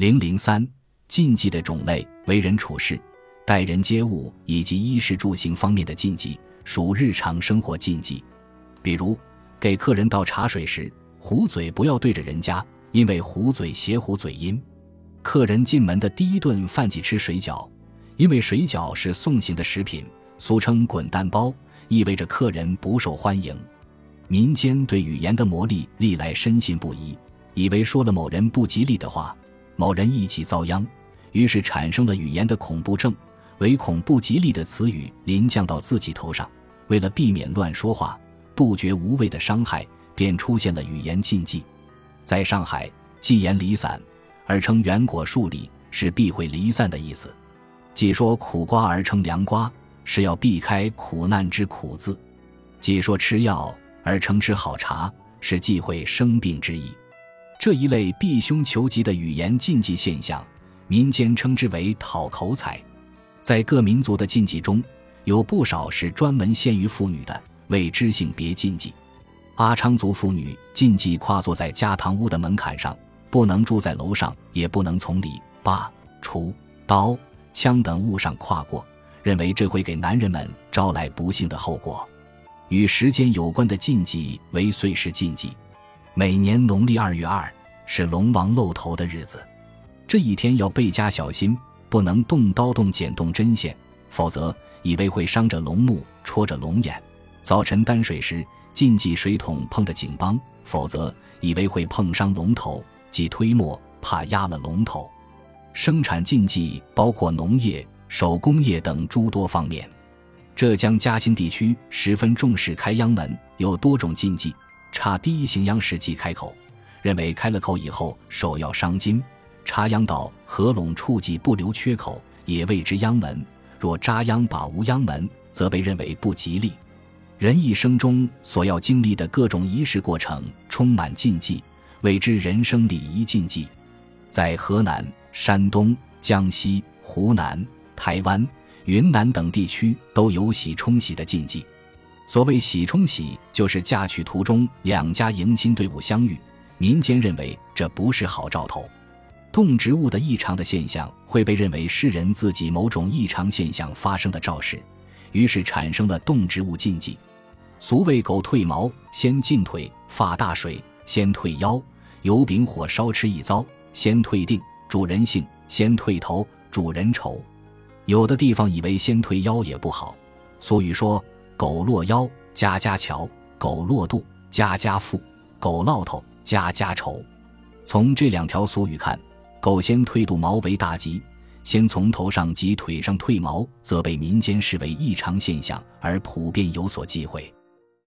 零零三禁忌的种类：为人处事、待人接物以及衣食住行方面的禁忌，属日常生活禁忌。比如，给客人倒茶水时，壶嘴不要对着人家，因为壶嘴斜壶嘴音。客人进门的第一顿饭即吃水饺，因为水饺是送行的食品，俗称滚蛋包，意味着客人不受欢迎。民间对语言的魔力历来深信不疑，以为说了某人不吉利的话，某人意气遭殃，于是产生了语言的恐怖症，唯恐不吉利的词语临降到自己头上。为了避免乱说话，杜绝无谓的伤害，便出现了语言禁忌。在上海，忌言离散。而称圆果树里是避讳离散的意思，既说苦瓜而称凉瓜是要避开苦难之苦字，既说吃药而称吃好茶是忌讳生病之意。这一类避凶求吉的语言禁忌现象，民间称之为讨口彩。在各民族的禁忌中，有不少是专门限于妇女的，谓知性别禁忌。阿昌族妇女禁忌跨坐在家堂屋的门槛上。不能住在楼上，也不能从篱笆、锄、刀、枪等物上跨过，认为这会给男人们招来不幸的后果。与时间有关的禁忌为岁时禁忌。每年农历二月二是龙王露头的日子，这一天要倍加小心，不能动刀动剪动针线，否则以为会伤着龙目、戳着龙眼。早晨担水时，禁忌水桶碰着井帮，否则以为会碰伤龙头。即推磨，怕压了龙头。生产禁忌包括农业、手工业等诸多方面。浙江嘉兴地区十分重视开秧门，有多种禁忌。插第一行秧时即开口，认为开了口以后手要伤筋。插秧到合拢处即不留缺口，也谓之秧门。若扎秧把无秧门，则被认为不吉利。人一生中所要经历的各种仪式过程，充满禁忌。谓之人生礼仪禁忌，在河南、山东、江西、湖南、台湾、云南等地区都有喜冲喜的禁忌。所谓喜冲喜，就是嫁娶途中两家迎亲队伍相遇，民间认为这不是好兆头。动植物的异常的现象会被认为是人自己某种异常现象发生的兆示，于是产生了动植物禁忌。俗谓狗褪毛先进腿，发大水。先退腰，油饼火烧吃一遭；先退腚，主人幸；先退头，主人愁。有的地方以为先退腰也不好，俗语说：“狗落腰，家家瞧；狗落肚，家家富；狗落头，家家愁。”从这两条俗语看，狗先退肚毛为大吉，先从头上及腿上退毛，则被民间视为异常现象，而普遍有所忌讳。